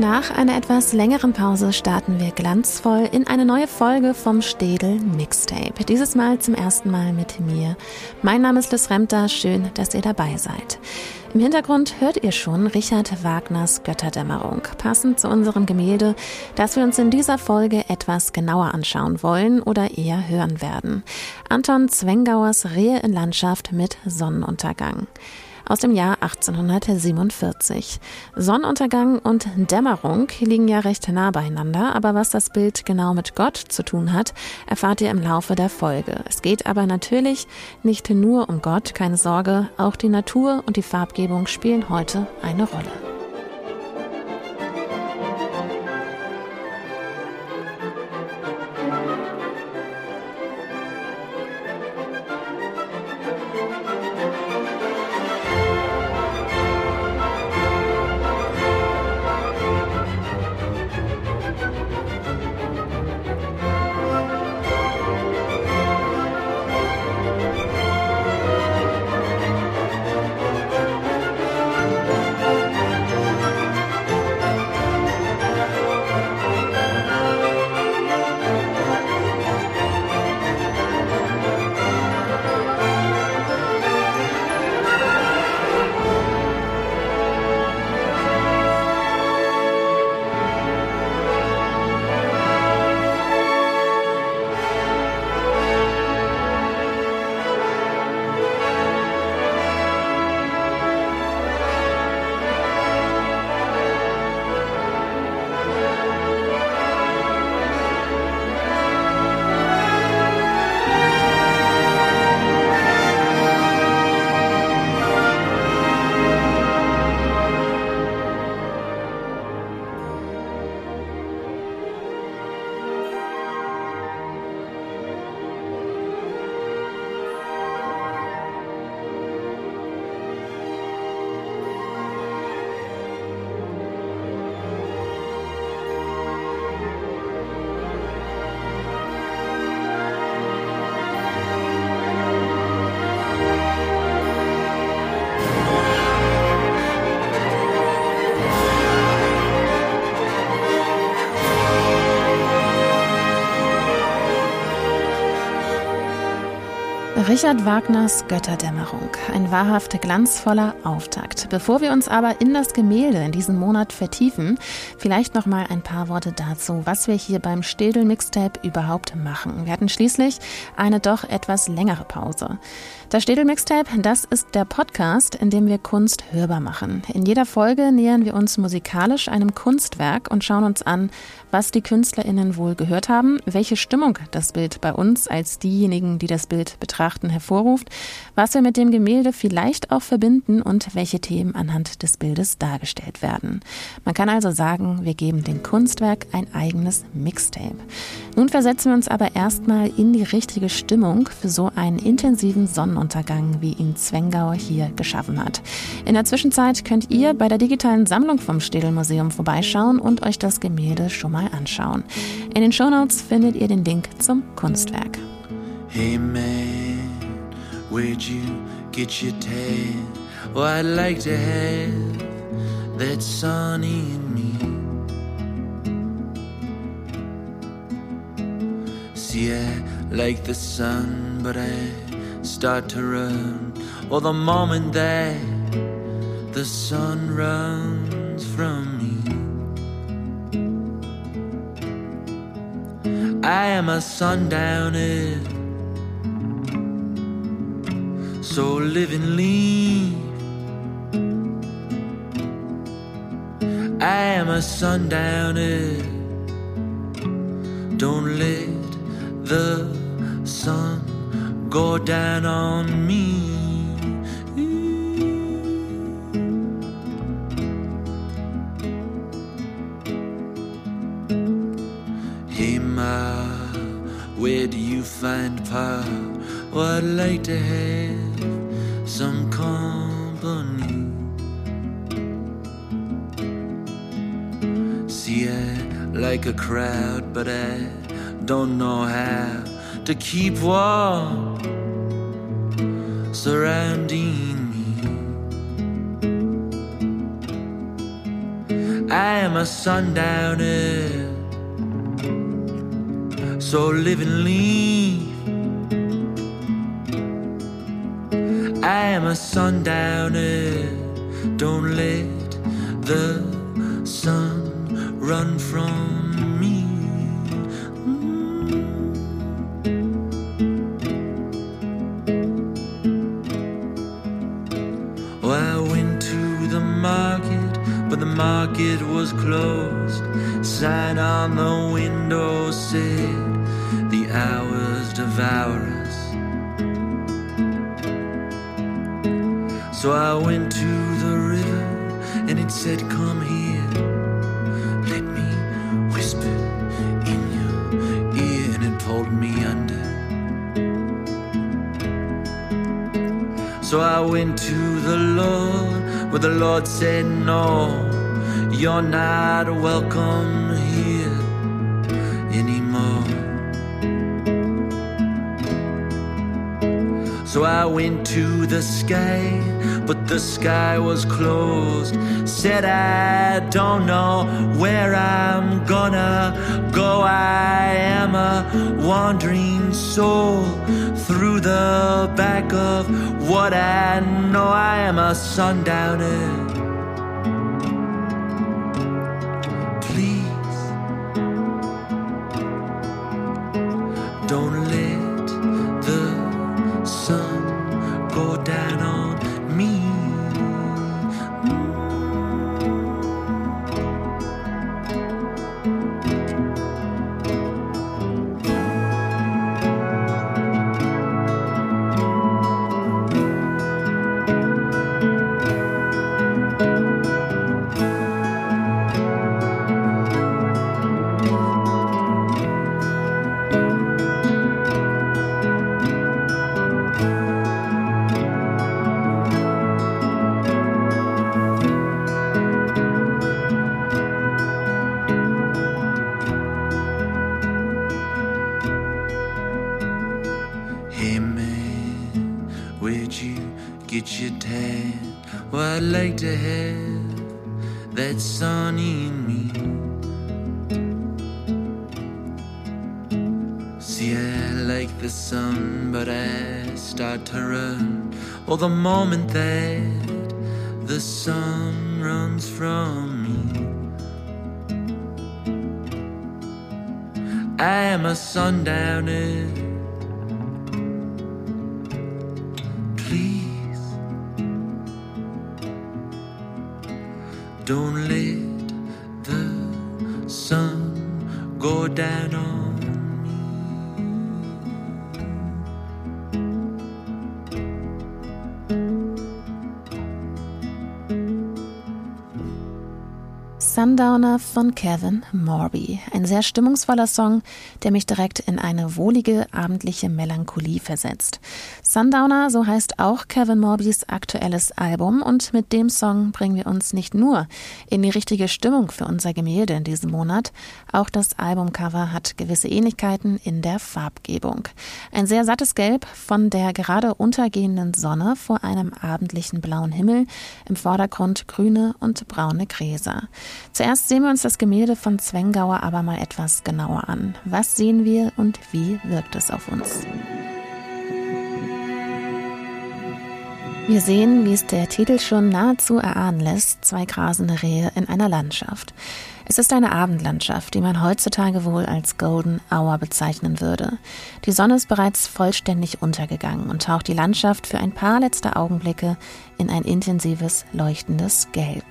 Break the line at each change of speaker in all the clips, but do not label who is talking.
Nach einer etwas längeren Pause starten wir glanzvoll in eine neue Folge vom Städel Mixtape. Dieses Mal zum ersten Mal mit mir. Mein Name ist Liz Remter, schön, dass ihr dabei seid. Im Hintergrund hört ihr schon Richard Wagners Götterdämmerung, passend zu unserem Gemälde, das wir uns in dieser Folge etwas genauer anschauen wollen oder eher hören werden. Anton Zwengauers Rehe in Landschaft mit Sonnenuntergang aus dem Jahr 1847. Sonnenuntergang und Dämmerung liegen ja recht nah beieinander, aber was das Bild genau mit Gott zu tun hat, erfahrt ihr im Laufe der Folge. Es geht aber natürlich nicht nur um Gott, keine Sorge, auch die Natur und die Farbgebung spielen heute eine Rolle. Richard Wagners Götterdämmerung. Ein wahrhaft glanzvoller Auftakt. Bevor wir uns aber in das Gemälde in diesem Monat vertiefen, vielleicht noch mal ein paar Worte dazu, was wir hier beim Städel Mixtape überhaupt machen. Wir hatten schließlich eine doch etwas längere Pause. Das Städel Mixtape, das ist der Podcast, in dem wir Kunst hörbar machen. In jeder Folge nähern wir uns musikalisch einem Kunstwerk und schauen uns an, was die KünstlerInnen wohl gehört haben, welche Stimmung das Bild bei uns als diejenigen, die das Bild betrachten, hervorruft, was wir mit dem Gemälde vielleicht auch verbinden und welche Themen anhand des Bildes dargestellt werden. Man kann also sagen, wir geben dem Kunstwerk ein eigenes Mixtape. Nun versetzen wir uns aber erstmal in die richtige Stimmung für so einen intensiven Sonnen Sonnenuntergang, wie ihn Zwengau hier geschaffen hat. In der Zwischenzeit könnt ihr bei der digitalen Sammlung vom Städel Museum vorbeischauen und euch das Gemälde schon mal anschauen. In den Shownotes findet ihr den Link zum Kunstwerk. Hey man, where'd you get your tan? Oh, I'd like to have that sun in me. See, I like the sun, but I start to run, or the moment that the sun runs from me. I am a sundowner, so live and leave. I am a sundowner, don't let the sun go down on me. Hey Ma, where do you find power? Oh, I'd like to have some company. See, I like a crowd, but I don't know how to keep warm surrounding me.
I am a sundowner. So live and leave. I am a sundowner. Don't let the from me. Oh, I went to the market, but the market was closed. Sign on the window said, The hours devour us. So I went to the river, and it said, Come So I went to the Lord, but the Lord said, No, you're not welcome here anymore. So I went to the sky, but the sky was closed. Said, I don't know where I'm gonna go. I am a wandering soul through the back of what I know. I am a sundowner. The moment that Sundowner
von Kevin Morby. Ein sehr stimmungsvoller Song, der mich direkt in eine wohlige abendliche Melancholie versetzt. Sundowner, so heißt auch Kevin Morbys aktuelles Album und mit dem Song bringen wir uns nicht nur in die richtige Stimmung für unser Gemälde in diesem Monat, auch das Albumcover hat gewisse Ähnlichkeiten in der Farbgebung. Ein sehr sattes Gelb von der gerade untergehenden Sonne vor einem abendlichen blauen Himmel, im Vordergrund grüne und braune Gräser. Zuerst sehen wir uns das Gemälde von Zwengauer aber mal etwas genauer an. Was sehen wir und wie wirkt es auf uns? Wir sehen, wie es der Titel schon nahezu erahnen lässt, zwei grasende Rehe in einer Landschaft. Es ist eine Abendlandschaft, die man heutzutage wohl als Golden Hour bezeichnen würde. Die Sonne ist bereits vollständig untergegangen und taucht die Landschaft für ein paar letzte Augenblicke in ein intensives, leuchtendes Gelb.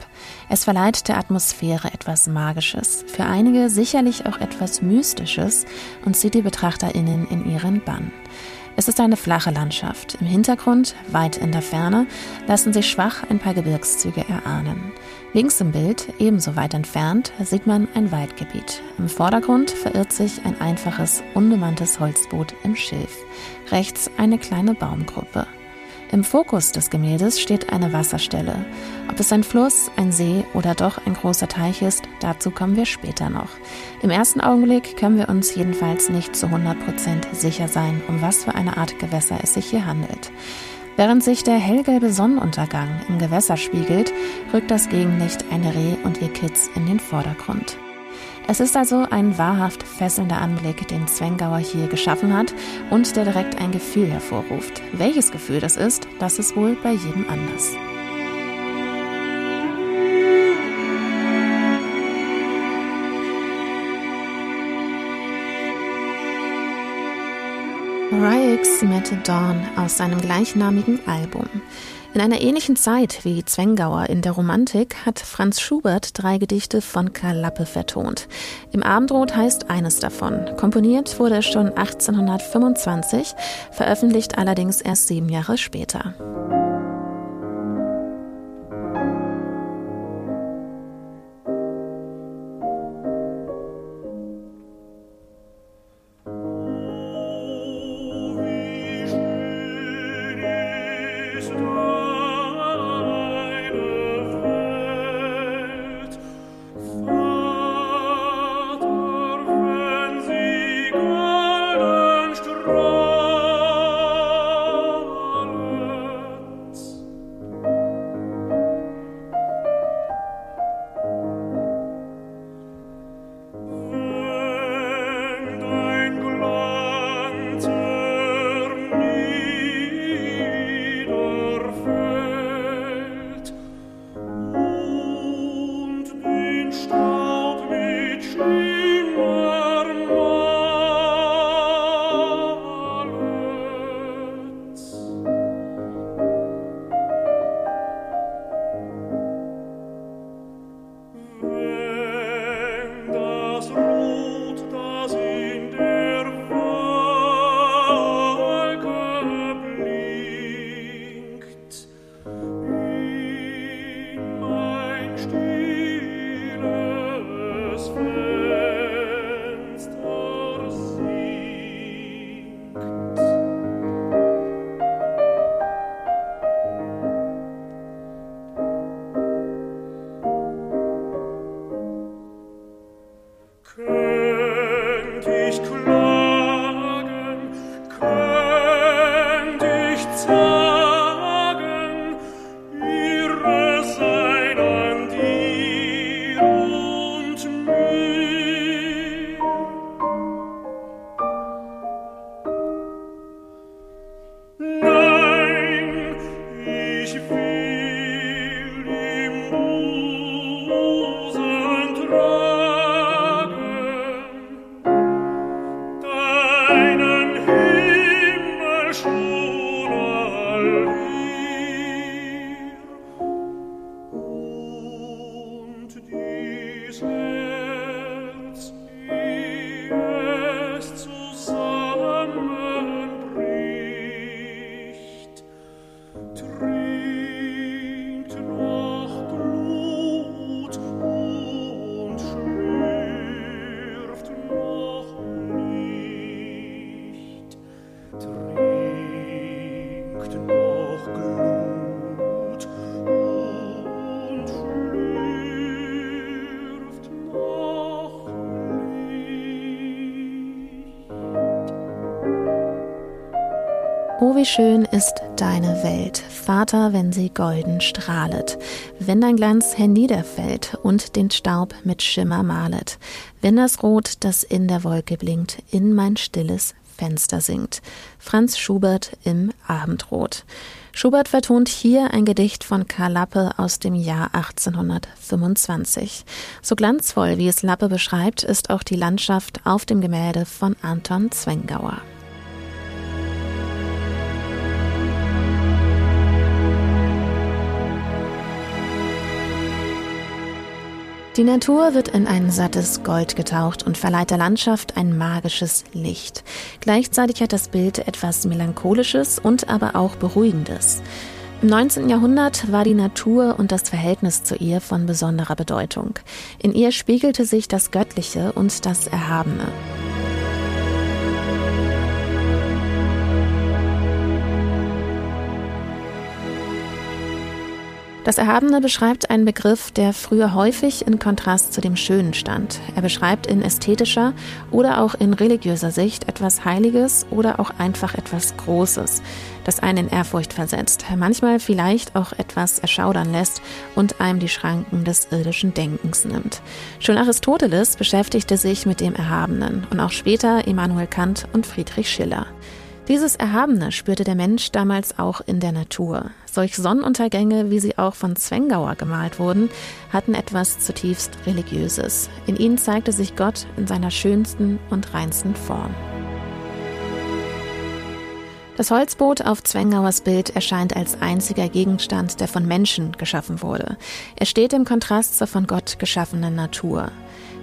Es verleiht der Atmosphäre etwas Magisches, für einige sicherlich auch etwas Mystisches und zieht die BetrachterInnen in ihren Bann. Es ist eine flache Landschaft. Im Hintergrund, weit in der Ferne, lassen sich schwach ein paar Gebirgszüge erahnen. Links im Bild, ebenso weit entfernt, sieht man ein Waldgebiet. Im Vordergrund verirrt sich ein einfaches, unbemanntes Holzboot im Schilf. Rechts eine kleine Baumgruppe. Im Fokus des Gemäldes steht eine Wasserstelle. Ob es ein Fluss, ein See oder doch ein großer Teich ist, dazu kommen wir später noch. Im ersten Augenblick können wir uns jedenfalls nicht zu 100% sicher sein, um was für eine Art Gewässer es sich hier handelt. Während sich der hellgelbe Sonnenuntergang im Gewässer spiegelt, rückt das Gegenlicht eine Reh und ihr Kitz in den Vordergrund. Es ist also ein wahrhaft fesselnder Anblick, den Zwengauer hier geschaffen hat und der direkt ein Gefühl hervorruft. Welches Gefühl das ist, das ist wohl bei jedem anders. Mariah X mit Dawn aus seinem gleichnamigen Album. In einer ähnlichen Zeit wie Zwengauer in der Romantik hat Franz Schubert drei Gedichte von Karl Lappe vertont. Im Abendrot heißt eines davon. Komponiert wurde es schon 1825, veröffentlicht allerdings erst sieben Jahre später. Wie schön ist deine Welt, Vater, wenn sie golden strahlet, wenn dein Glanz herniederfällt und den Staub mit Schimmer malet, wenn das Rot, das in der Wolke blinkt, in mein stilles Fenster singt. Franz Schubert im Abendrot. Schubert vertont hier ein Gedicht von Karl Lappe aus dem Jahr 1825. So glanzvoll, wie es Lappe beschreibt, ist auch die Landschaft auf dem Gemälde von Anton Zwengauer. Die Natur wird in ein sattes Gold getaucht und verleiht der Landschaft ein magisches Licht. Gleichzeitig hat das Bild etwas Melancholisches und aber auch Beruhigendes. Im 19. Jahrhundert war die Natur und das Verhältnis zu ihr von besonderer Bedeutung. In ihr spiegelte sich das Göttliche und das Erhabene. Das Erhabene beschreibt einen Begriff, der früher häufig in Kontrast zu dem Schönen stand. Er beschreibt in ästhetischer oder auch in religiöser Sicht etwas Heiliges oder auch einfach etwas Großes, das einen in Ehrfurcht versetzt, manchmal vielleicht auch etwas erschaudern lässt und einem die Schranken des irdischen Denkens nimmt. Schon Aristoteles beschäftigte sich mit dem Erhabenen und auch später Immanuel Kant und Friedrich Schiller. Dieses Erhabene spürte der Mensch damals auch in der Natur. Solch Sonnenuntergänge, wie sie auch von Zwengauer gemalt wurden, hatten etwas zutiefst Religiöses. In ihnen zeigte sich Gott in seiner schönsten und reinsten Form. Das Holzboot auf Zwengauers Bild erscheint als einziger Gegenstand, der von Menschen geschaffen wurde. Er steht im Kontrast zur von Gott geschaffenen Natur.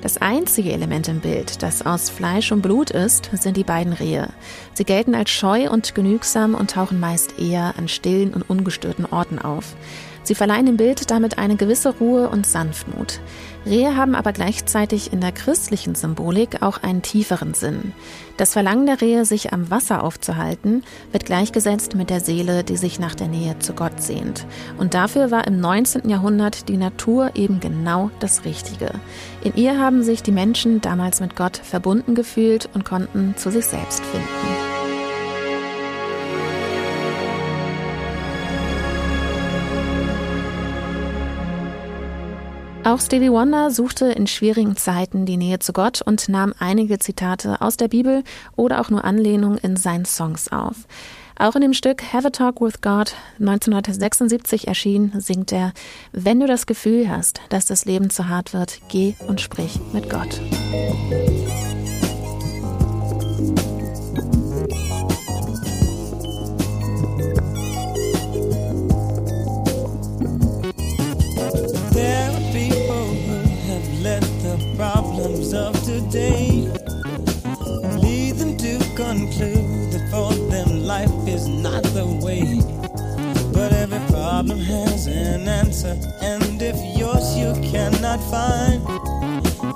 Das einzige Element im Bild, das aus Fleisch und Blut ist, sind die beiden Rehe. Sie gelten als scheu und genügsam und tauchen meist eher an stillen und ungestörten Orten auf. Sie verleihen dem Bild damit eine gewisse Ruhe und Sanftmut. Rehe haben aber gleichzeitig in der christlichen Symbolik auch einen tieferen Sinn. Das Verlangen der Rehe, sich am Wasser aufzuhalten, wird gleichgesetzt mit der Seele, die sich nach der Nähe zu Gott sehnt. Und dafür war im 19. Jahrhundert die Natur eben genau das Richtige. In ihr haben sich die Menschen damals mit Gott verbunden gefühlt und konnten zu sich selbst finden. Auch Stevie Wonder suchte in schwierigen Zeiten die Nähe zu Gott und nahm einige Zitate aus der Bibel oder auch nur Anlehnungen in seinen Songs auf. Auch in dem Stück Have a Talk with God 1976 erschien, singt er, wenn du das Gefühl hast, dass das Leben zu hart wird, geh und sprich mit Gott. Answer, and if yours you cannot find,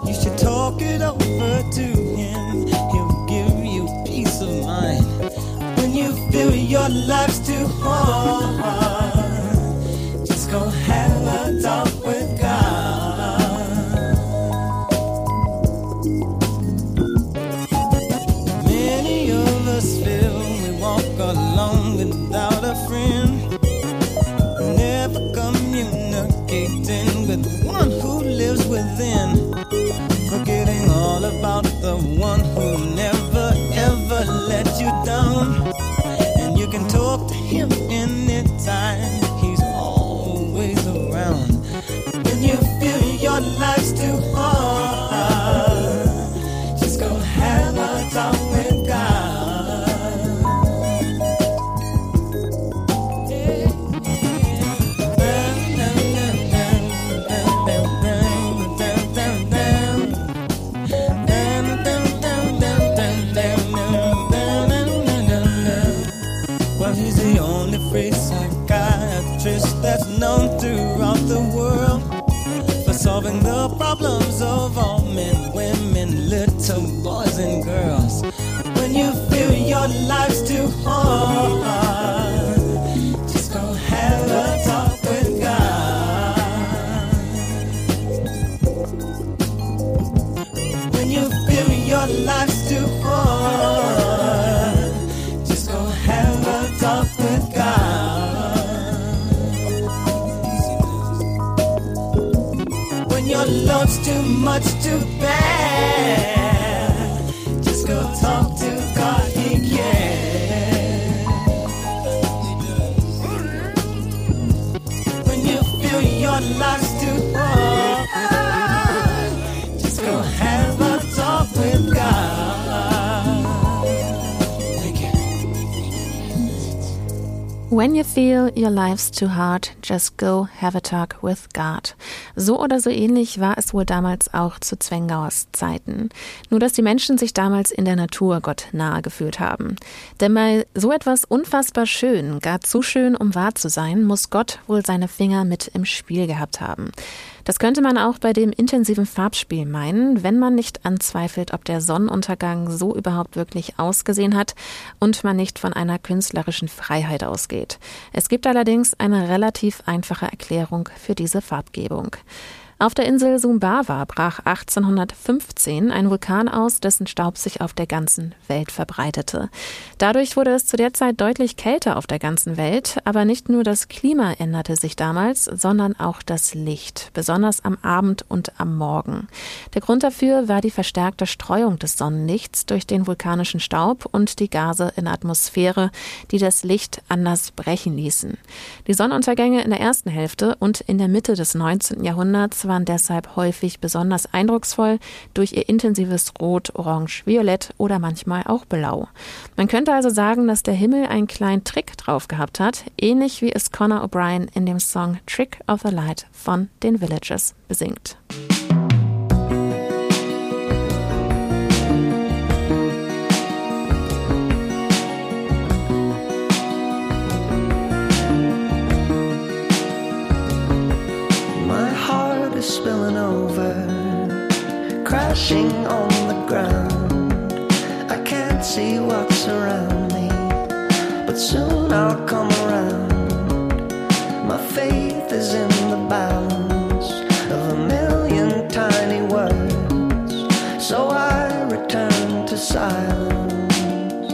you should talk it over to him. He'll give you peace of mind. When you feel your life's too hard, the one who never ever let you down. And you can talk to him anytime, he's always around. When you feel your life's too hard. Life's too hard, just go have a talk with God. So oder so ähnlich war es wohl damals auch zu Zwengauers Zeiten. Nur dass die Menschen sich damals in der Natur Gott nahe gefühlt haben. Denn bei so etwas unfassbar schön, gar zu schön, um wahr zu sein, muss Gott wohl seine Finger mit im Spiel gehabt haben. Das könnte man auch bei dem intensiven Farbspiel meinen, wenn man nicht anzweifelt, ob der Sonnenuntergang so überhaupt wirklich ausgesehen hat und man nicht von einer künstlerischen Freiheit ausgeht. Es gibt allerdings eine relativ einfache Erklärung für diese Farbgebung. Auf der Insel Sumbawa brach 1815 ein Vulkan aus, dessen Staub sich auf der ganzen Welt verbreitete. Dadurch wurde es zu der Zeit deutlich kälter auf der ganzen Welt, aber nicht nur das Klima änderte sich damals, sondern auch das Licht, besonders am Abend und am Morgen. Der Grund dafür war die verstärkte Streuung des Sonnenlichts durch den vulkanischen Staub und die Gase in Atmosphäre, die das Licht anders brechen ließen. Die Sonnenuntergänge in der ersten Hälfte und in der Mitte des 19. Jahrhunderts waren deshalb häufig besonders eindrucksvoll durch ihr intensives Rot, Orange, Violett oder manchmal auch Blau. Man könnte also sagen, dass der Himmel einen kleinen Trick drauf gehabt hat, ähnlich wie es Conor O'Brien in dem Song Trick of the Light von den Villages besingt.
Crashing on the ground. I can't see what's around me, but soon I'll come around. My faith is in the balance of a million tiny words, so I return to silence.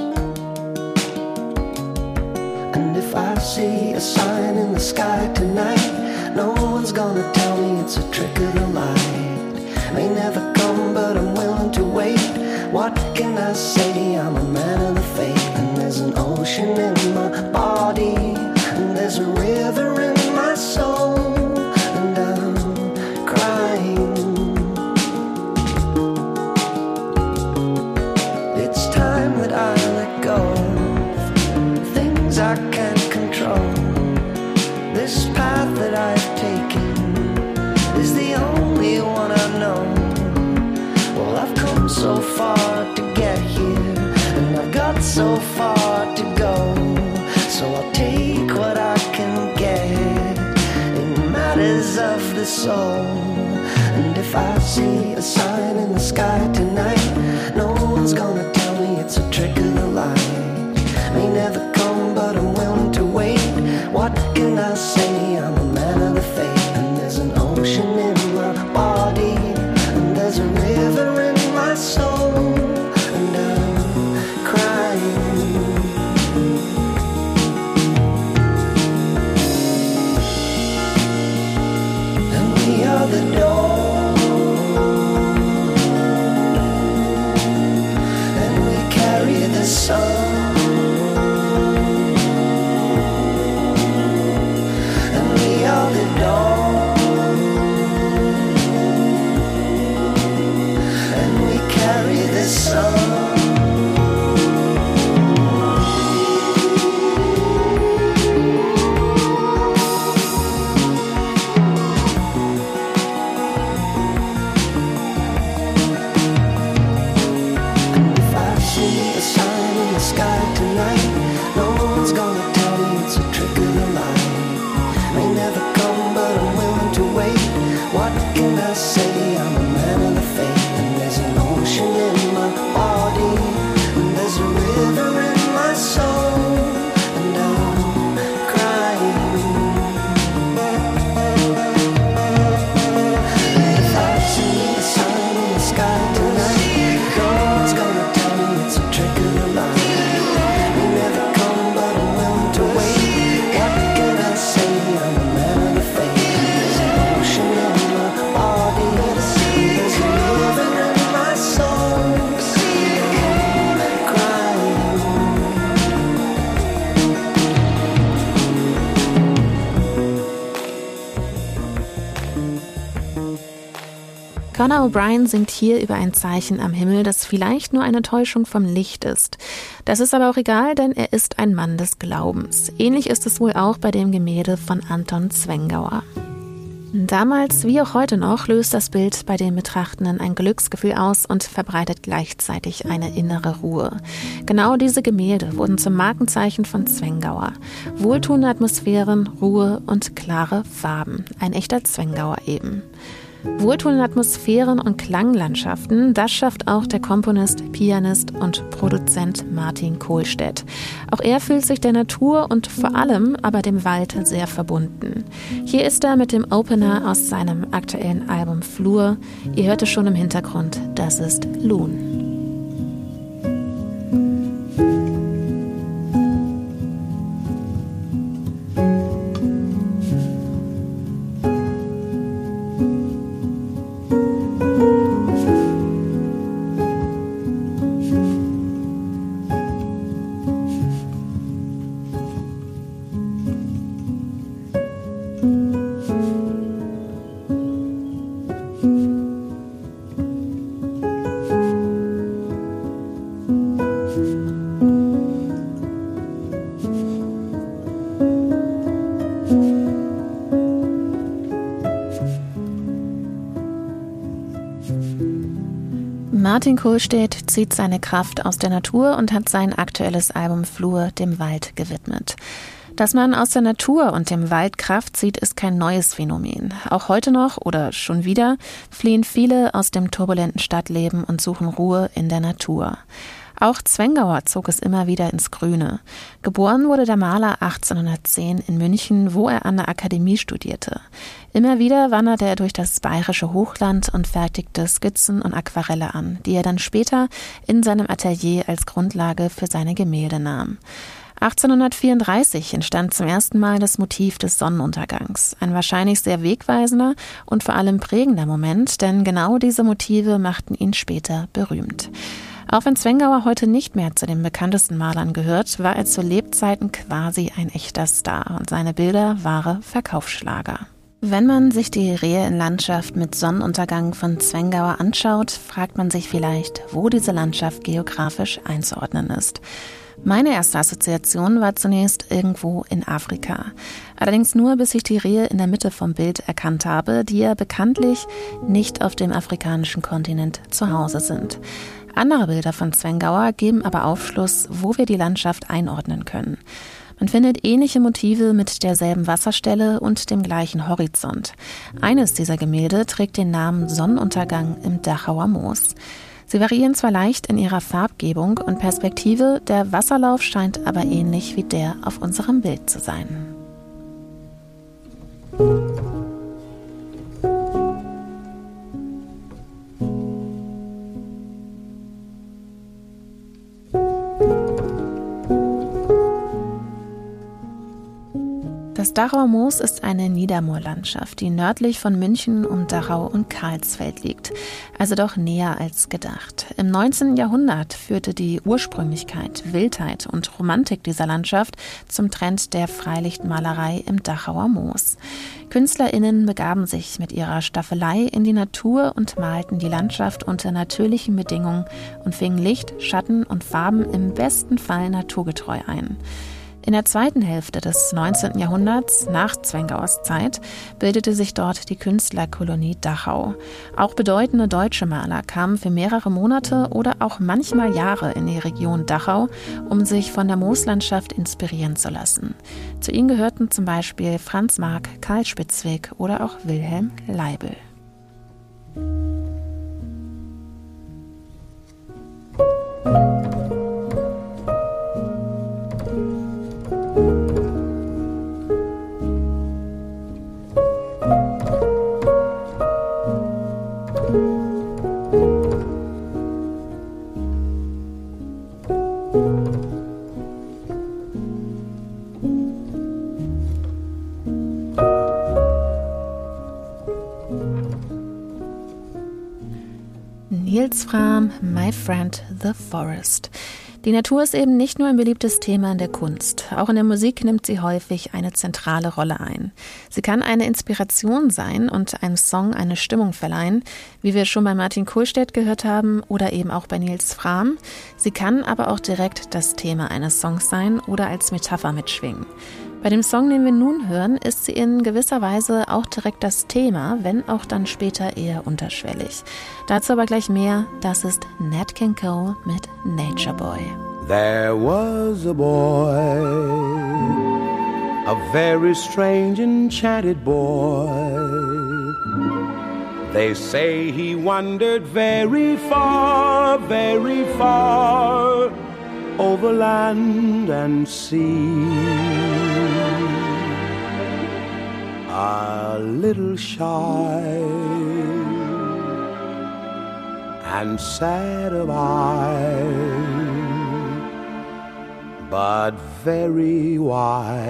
And if I see a sign in the sky tonight, no one's gonna tell me it's a trick of the light. May never can I say? I'm a man of the faith, and there's an ocean in my body, and there's a river in my soul, And if I see a sign in the sky tonight,
O'Brien singt hier über ein Zeichen am Himmel, das vielleicht nur eine Täuschung vom Licht ist. Das ist aber auch egal, denn er ist ein Mann des Glaubens. Ähnlich ist es wohl auch bei dem Gemälde von Anton Zwengauer. Damals wie auch heute noch löst das Bild bei den Betrachtenden ein Glücksgefühl aus und verbreitet gleichzeitig eine innere Ruhe. Genau diese Gemälde wurden zum Markenzeichen von Zwengauer. Wohltuende Atmosphären, Ruhe und klare Farben. Ein echter Zwengauer eben. Wohltuende Atmosphären und Klanglandschaften, das schafft auch der Komponist, Pianist und Produzent Martin Kohlstedt. Auch er fühlt sich der Natur und vor allem aber dem Wald sehr verbunden. Hier ist er mit dem Opener aus seinem aktuellen Album Flur. Ihr hört es schon im Hintergrund, das ist Loon. Martin Kohlstedt zieht seine Kraft aus der Natur und hat sein aktuelles Album Flur dem Wald gewidmet. Dass man aus der Natur und dem Wald Kraft zieht, ist kein neues Phänomen. Auch heute noch oder schon wieder fliehen viele aus dem turbulenten Stadtleben und suchen Ruhe in der Natur. Auch Zwengauer zog es immer wieder ins Grüne. Geboren wurde der Maler 1810 in München, wo er an der Akademie studierte. Immer wieder wanderte er durch das bayerische Hochland und fertigte Skizzen und Aquarelle an, die er dann später in seinem Atelier als Grundlage für seine Gemälde nahm. 1834 entstand zum ersten Mal das Motiv des Sonnenuntergangs, ein wahrscheinlich sehr wegweisender und vor allem prägender Moment, denn genau diese Motive machten ihn später berühmt. Auch wenn Zwengauer heute nicht mehr zu den bekanntesten Malern gehört, war er zu Lebzeiten quasi ein echter Star und seine Bilder wahre Verkaufsschlager. Wenn man sich die Rehe in Landschaft mit Sonnenuntergang von Zwengauer anschaut, fragt man sich vielleicht, wo diese Landschaft geografisch einzuordnen ist. Meine erste Assoziation war zunächst irgendwo in Afrika. Allerdings nur, bis ich die Rehe in der Mitte vom Bild erkannt habe, die ja bekanntlich nicht auf dem afrikanischen Kontinent zu Hause sind. Andere Bilder von Zwengauer geben aber Aufschluss, wo wir die Landschaft einordnen können. Man findet ähnliche Motive mit derselben Wasserstelle und dem gleichen Horizont. Eines dieser Gemälde trägt den Namen Sonnenuntergang im Dachauer Moos. Sie variieren zwar leicht in ihrer Farbgebung und Perspektive, der Wasserlauf scheint aber ähnlich wie der auf unserem Bild zu sein. Das Dachauer Moos ist eine Niedermoorlandschaft, die nördlich von München um Dachau und Karlsfeld liegt, also doch näher als gedacht. Im 19. Jahrhundert führte die Ursprünglichkeit, Wildheit und Romantik dieser Landschaft zum Trend der Freilichtmalerei im Dachauer Moos. KünstlerInnen begaben sich mit ihrer Staffelei in die Natur und malten die Landschaft unter natürlichen Bedingungen und fingen Licht, Schatten und Farben im besten Fall naturgetreu ein. In der zweiten Hälfte des 19. Jahrhunderts, nach Zwengauers Zeit, bildete sich dort die Künstlerkolonie Dachau. Auch bedeutende deutsche Maler kamen für mehrere Monate oder auch manchmal Jahre in die Region Dachau, um sich von der Mooslandschaft inspirieren zu lassen. Zu ihnen gehörten zum Beispiel Franz Marc, Karl Spitzweg oder auch Wilhelm Leibel. My Friend the Forest. Die Natur ist eben nicht nur ein beliebtes Thema in der Kunst. Auch in der Musik nimmt sie häufig eine zentrale Rolle ein. Sie kann eine Inspiration sein und einem Song eine Stimmung verleihen, wie wir schon bei Martin Kohlstedt gehört haben oder eben auch bei Nils Fram. Sie kann aber auch direkt das Thema eines Songs sein oder als Metapher mitschwingen. Bei dem Song, den wir nun hören, ist sie in gewisser Weise auch direkt das Thema, wenn auch dann später eher unterschwellig. Dazu aber gleich mehr. Das ist Nat King Cole mit Nature Boy.
There was a boy, a very strange enchanted boy. They say he wandered very far, very far over land and sea. a little shy and sad of eye, but very wise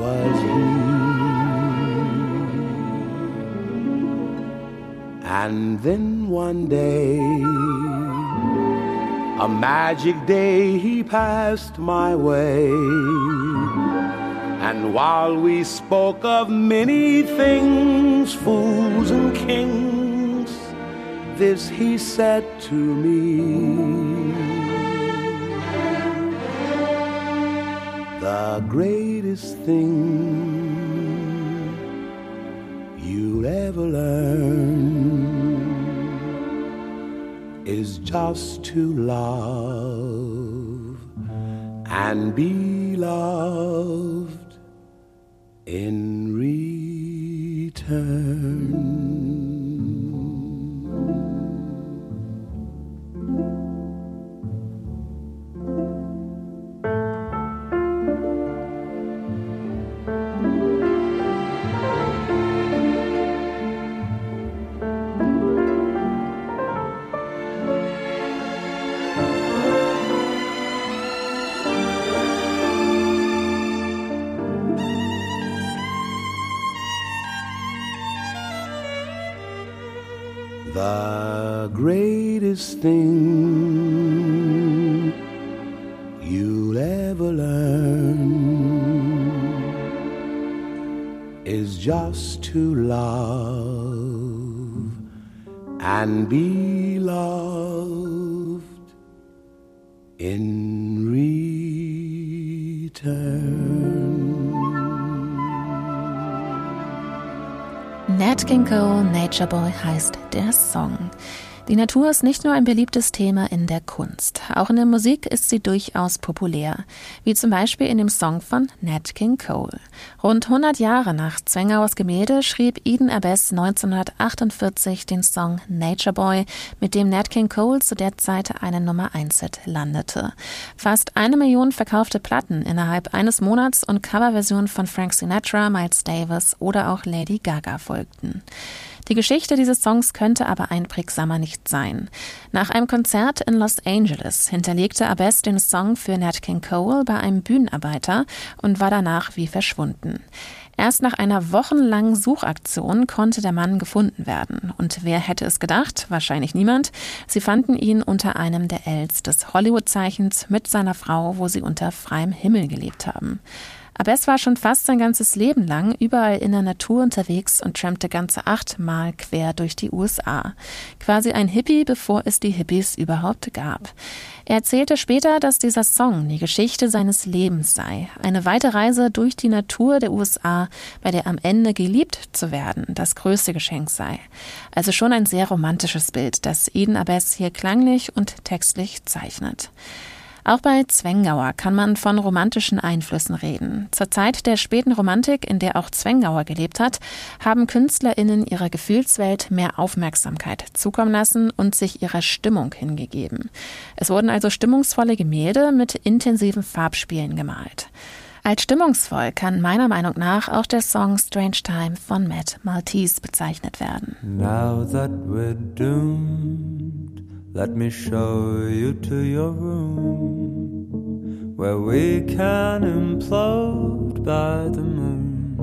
was he. And then one day, a magic day, he passed my way and while we spoke of many things, fools and kings, this he said to me. The greatest thing you'll ever learn is just to love and be loved in return. The greatest thing you'll ever learn is just to love and be loved in return.
Nat King Cole, Nature Boy heißt der Song. Die Natur ist nicht nur ein beliebtes Thema in der Kunst. Auch in der Musik ist sie durchaus populär. Wie zum Beispiel in dem Song von Nat King Cole. Rund 100 Jahre nach Zwengauers Gemälde schrieb Eden Abess 1948 den Song Nature Boy, mit dem Nat King Cole zu der Zeit einen Nummer 1 Hit landete. Fast eine Million verkaufte Platten innerhalb eines Monats und Coverversionen von Frank Sinatra, Miles Davis oder auch Lady Gaga folgten. Die Geschichte dieses Songs könnte aber einprägsamer nicht sein. Nach einem Konzert in Los Angeles hinterlegte Abess den Song für Nat King Cole bei einem Bühnenarbeiter und war danach wie verschwunden. Erst nach einer wochenlangen Suchaktion konnte der Mann gefunden werden. Und wer hätte es gedacht? Wahrscheinlich niemand. Sie fanden ihn unter einem der Els des Hollywood-Zeichens mit seiner Frau, wo sie unter freiem Himmel gelebt haben. Aber es war schon fast sein ganzes Leben lang überall in der Natur unterwegs und trampte ganze achtmal quer durch die USA. Quasi ein Hippie, bevor es die Hippies überhaupt gab. Er erzählte später, dass dieser Song die Geschichte seines Lebens sei. Eine weite Reise durch die Natur der USA, bei der am Ende geliebt zu werden das größte Geschenk sei. Also schon ein sehr romantisches Bild, das Eden Abess hier klanglich und textlich zeichnet. Auch bei Zwengauer kann man von romantischen Einflüssen reden. Zur Zeit der späten Romantik, in der auch Zwengauer gelebt hat, haben KünstlerInnen ihrer Gefühlswelt mehr Aufmerksamkeit zukommen lassen und sich ihrer Stimmung hingegeben. Es wurden also stimmungsvolle Gemälde mit intensiven Farbspielen gemalt. Als stimmungsvoll kann meiner Meinung nach auch der Song Strange Time von Matt Maltese bezeichnet werden.
Now that we're doomed. Let me show you to your room where we can implode by the moon.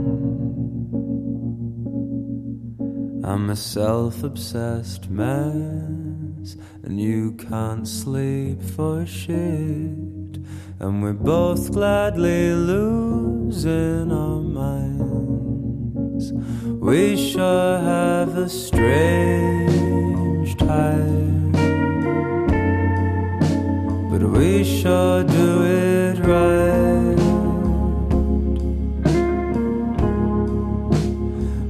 I'm a self obsessed mess, and you can't sleep for shit. And we're both gladly losing our minds. We sure have a strange time but we shall do it right.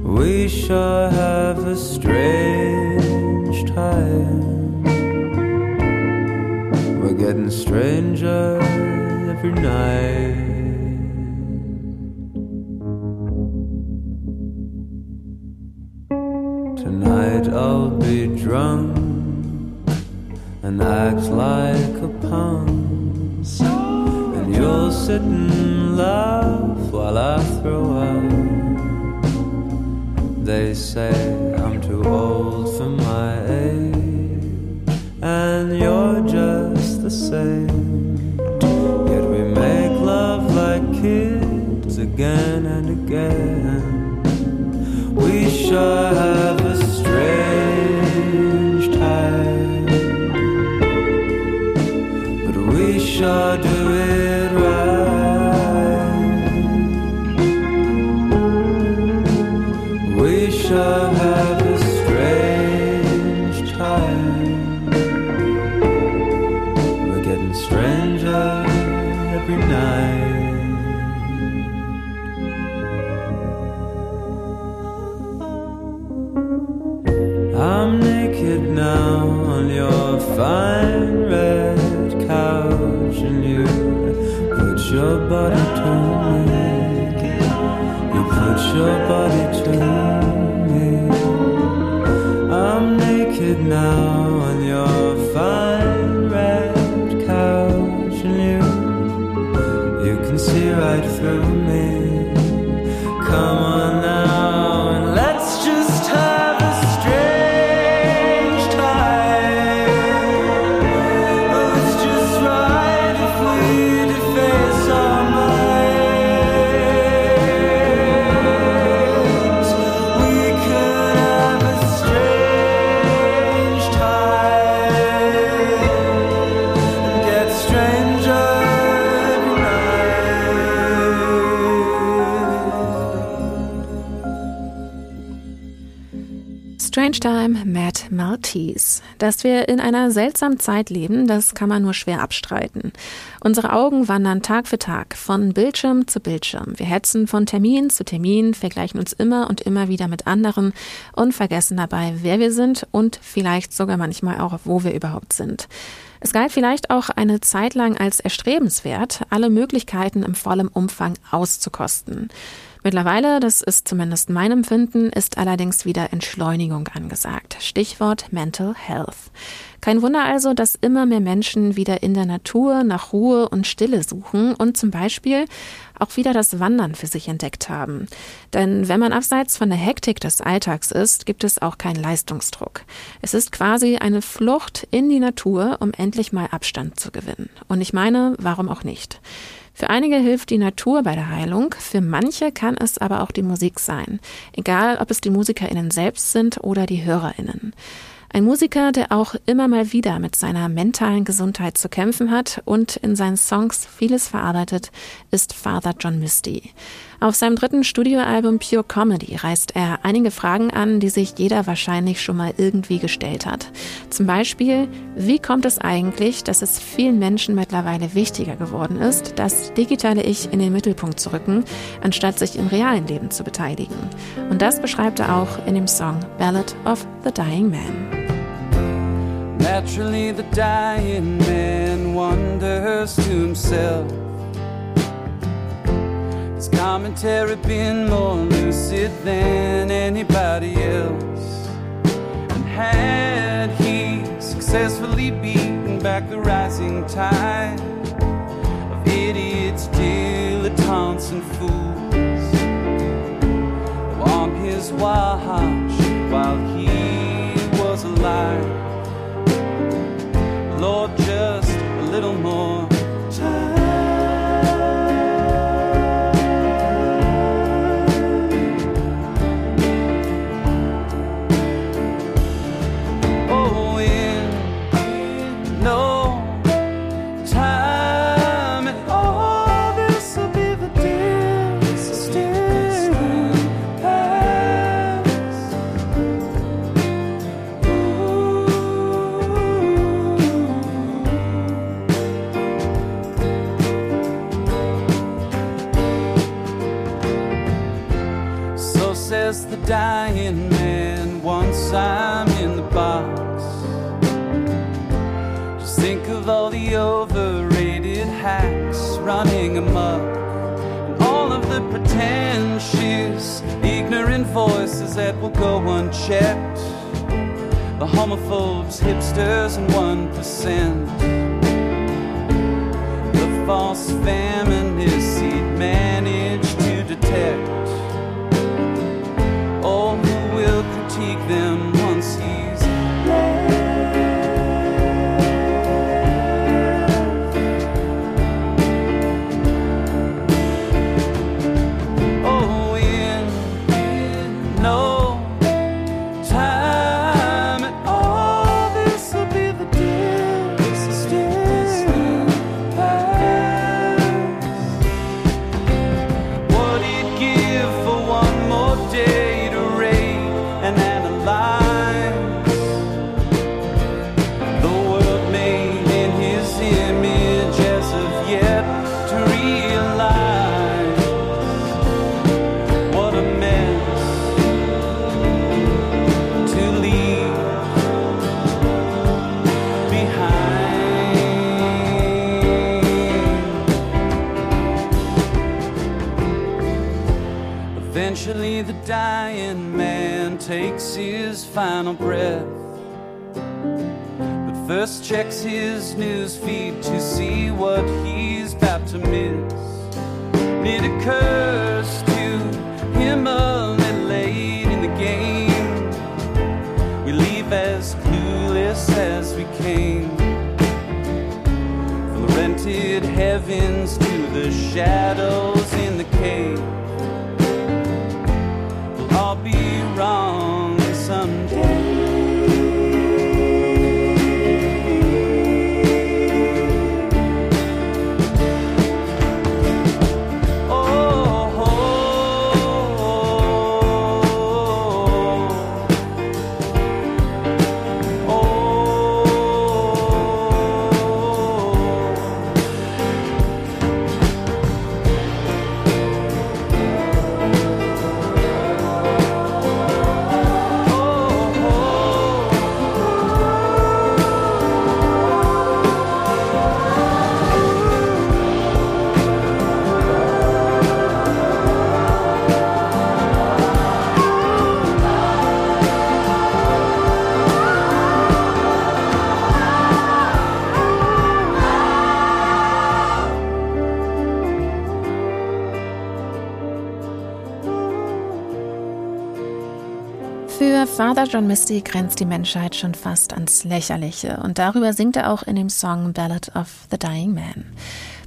We shall have a strange time. We're getting stranger every night. Tonight I'll be drunk and act like a punk. And you'll sit and laugh while I throw up. They say I'm too old for my age, and you're just the same. Yet we make love like kids again and again. We sure have shadow Time,
Matt Maltese. Dass wir in einer seltsamen Zeit leben, das kann man nur schwer abstreiten. Unsere Augen wandern Tag für Tag von Bildschirm zu Bildschirm. Wir hetzen von Termin zu Termin, vergleichen uns immer und immer wieder mit anderen und vergessen dabei, wer wir sind und vielleicht sogar manchmal auch, wo wir überhaupt sind. Es galt vielleicht auch eine Zeit lang als erstrebenswert, alle Möglichkeiten im vollen Umfang auszukosten. Mittlerweile, das ist zumindest mein Empfinden, ist allerdings wieder Entschleunigung angesagt. Stichwort Mental Health. Kein Wunder also, dass immer mehr Menschen wieder in der Natur nach Ruhe und Stille suchen und zum Beispiel auch wieder das Wandern für sich entdeckt haben. Denn wenn man abseits von der Hektik des Alltags ist, gibt es auch keinen Leistungsdruck. Es ist quasi eine Flucht in die Natur, um endlich mal Abstand zu gewinnen. Und ich meine, warum auch nicht? Für einige hilft die Natur bei der Heilung, für manche kann es aber auch die Musik sein, egal ob es die Musikerinnen selbst sind oder die Hörerinnen. Ein Musiker, der auch immer mal wieder mit seiner mentalen Gesundheit zu kämpfen hat und in seinen Songs vieles verarbeitet, ist Father John Misty. Auf seinem dritten Studioalbum Pure Comedy reißt er einige Fragen an, die sich jeder wahrscheinlich schon mal irgendwie gestellt hat. Zum Beispiel, wie kommt es eigentlich, dass es vielen Menschen mittlerweile wichtiger geworden ist, das digitale Ich in den Mittelpunkt zu rücken, anstatt sich im realen Leben zu beteiligen? Und das beschreibt er auch in dem Song Ballad of the Dying Man.
Naturally, the dying man wonders to himself. His commentary been more lucid than anybody else. And had he successfully beaten back the rising tide of idiots, dilettantes, and fools, on his watch while he voices that will go unchecked. The homophobes, hipsters, and 1%. The false feminists dying man takes his final breath. But first checks his news feed to see what he's about to miss. It occurs to him little late in the game. We leave as clueless as we came. From the rented heavens to the shadows
John Misty grenzt die Menschheit schon fast ans Lächerliche und darüber singt er auch in dem Song Ballad of the Dying Man.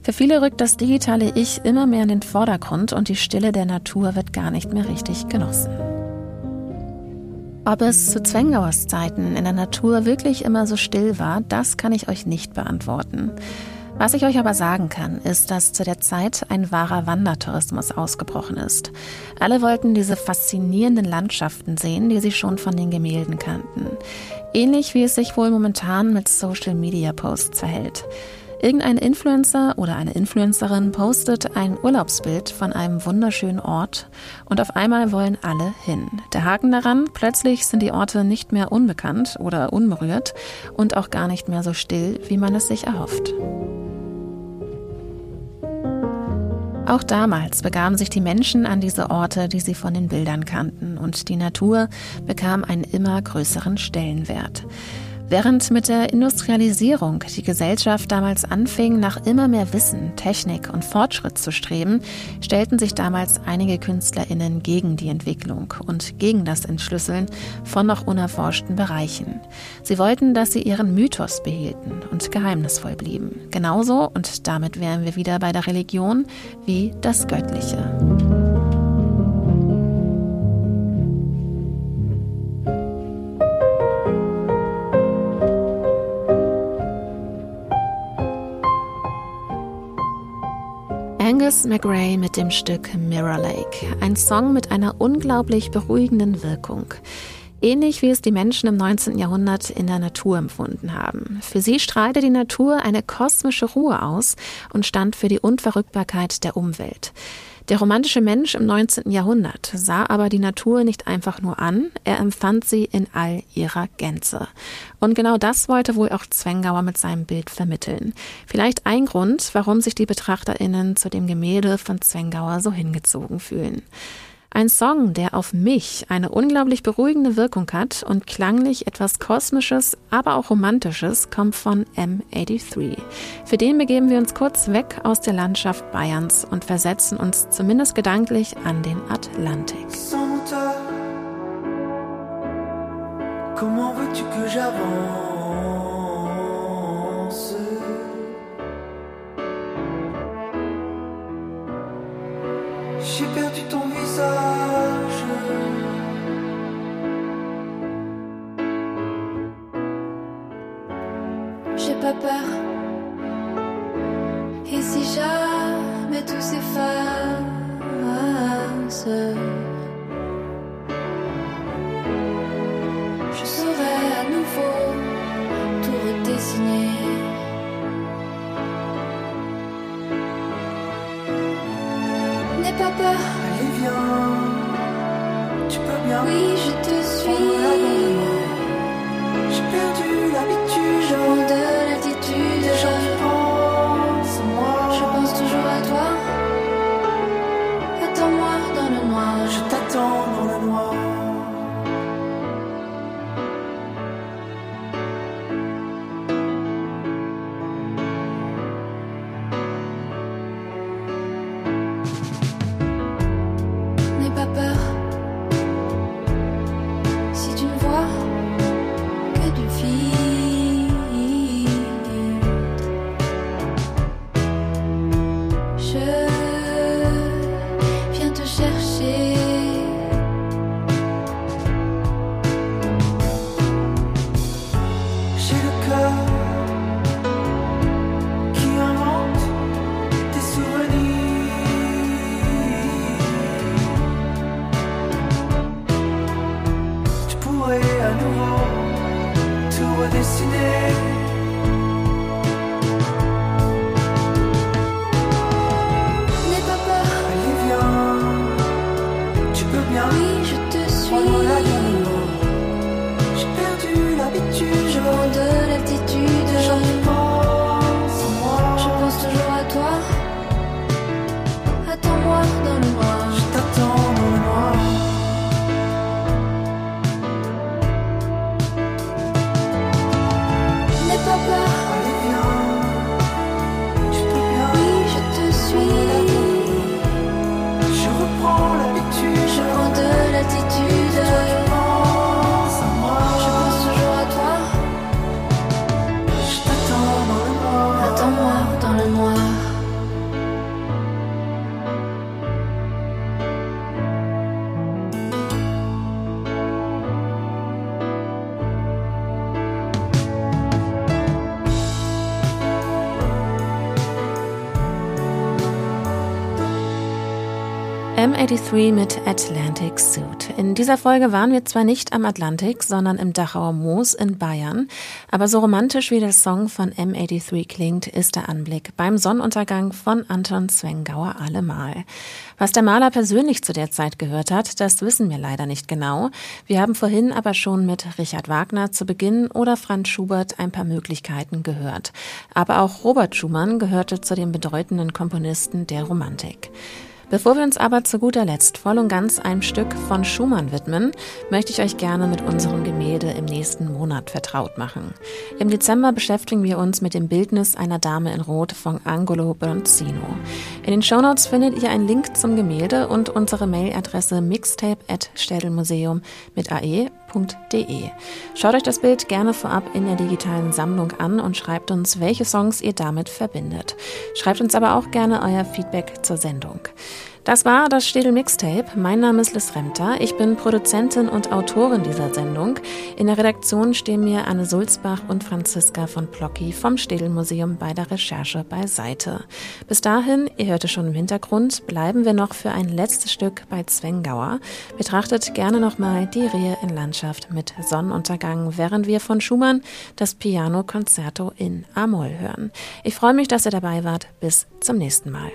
Für viele rückt das digitale Ich immer mehr in den Vordergrund und die Stille der Natur wird gar nicht mehr richtig genossen. Ob es zu Zwengauers Zeiten in der Natur wirklich immer so still war, das kann ich euch nicht beantworten. Was ich euch aber sagen kann, ist, dass zu der Zeit ein wahrer Wandertourismus ausgebrochen ist. Alle wollten diese faszinierenden Landschaften sehen, die sie schon von den Gemälden kannten. Ähnlich wie es sich wohl momentan mit Social-Media-Posts verhält. Irgendein Influencer oder eine Influencerin postet ein Urlaubsbild von einem wunderschönen Ort und auf einmal wollen alle hin. Der Haken daran, plötzlich sind die Orte nicht mehr unbekannt oder unberührt und auch gar nicht mehr so still, wie man es sich erhofft. Auch damals begaben sich die Menschen an diese Orte, die sie von den Bildern kannten, und die Natur bekam einen immer größeren Stellenwert. Während mit der Industrialisierung die Gesellschaft damals anfing, nach immer mehr Wissen, Technik und Fortschritt zu streben, stellten sich damals einige KünstlerInnen gegen die Entwicklung und gegen das Entschlüsseln von noch unerforschten Bereichen. Sie wollten, dass sie ihren Mythos behielten und geheimnisvoll blieben. Genauso, und damit wären wir wieder bei der Religion, wie das Göttliche. Angus McRae mit dem Stück Mirror Lake. Ein Song mit einer unglaublich beruhigenden Wirkung. Ähnlich wie es die Menschen im 19. Jahrhundert in der Natur empfunden haben. Für sie strahlte die Natur eine kosmische Ruhe aus und stand für die Unverrückbarkeit der Umwelt. Der romantische Mensch im 19. Jahrhundert sah aber die Natur nicht einfach nur an, er empfand sie in all ihrer Gänze. Und genau das wollte wohl auch Zwengauer mit seinem Bild vermitteln. Vielleicht ein Grund, warum sich die BetrachterInnen zu dem Gemälde von Zwengauer so hingezogen fühlen. Ein Song, der auf mich eine unglaublich beruhigende Wirkung hat und klanglich etwas Kosmisches, aber auch Romantisches, kommt von M83. Für den begeben wir uns kurz weg aus der Landschaft Bayerns und versetzen uns zumindest gedanklich an den Atlantik. Comment veux-tu que j'avance M83 mit Atlantic Suit. In dieser Folge waren wir zwar nicht am Atlantik, sondern im Dachauer Moos in Bayern, aber so romantisch wie der Song von M83 klingt, ist der Anblick beim Sonnenuntergang von Anton Zwengauer allemal. Was der Maler persönlich zu der Zeit gehört hat, das wissen wir leider nicht genau. Wir haben vorhin aber schon mit Richard Wagner zu Beginn oder Franz Schubert ein paar Möglichkeiten gehört. Aber auch Robert Schumann gehörte zu den bedeutenden Komponisten der Romantik. Bevor wir uns aber zu guter Letzt voll und ganz einem Stück von Schumann widmen, möchte ich euch gerne mit unserem Gemälde im nächsten Monat vertraut machen. Im Dezember beschäftigen wir uns mit dem Bildnis einer Dame in Rot von Angolo Bronzino. In den Shownotes findet ihr einen Link zum Gemälde und unsere Mailadresse mixtape.städelmuseum mit ae www.ftf.de. Schaut euch das Bild gerne vorab in der digitalen Sammlung an und schreibt uns, welche Songs ihr damit verbindet. Schreibt uns aber auch gerne euer Feedback zur Sendung. Das war das Städel Mixtape. Mein Name ist Liz Remter. Ich bin Produzentin und Autorin dieser Sendung. In der Redaktion stehen mir Anne Sulzbach und Franziska von Plocki vom Städel Museum bei der Recherche beiseite. Bis dahin, ihr hörte schon im Hintergrund, bleiben wir noch für ein letztes Stück bei Zwengauer. Betrachtet gerne nochmal die Rehe in Landschaft mit Sonnenuntergang, während wir von Schumann das Piano Concerto in A-Moll hören. Ich freue mich, dass ihr dabei wart. Bis zum nächsten Mal.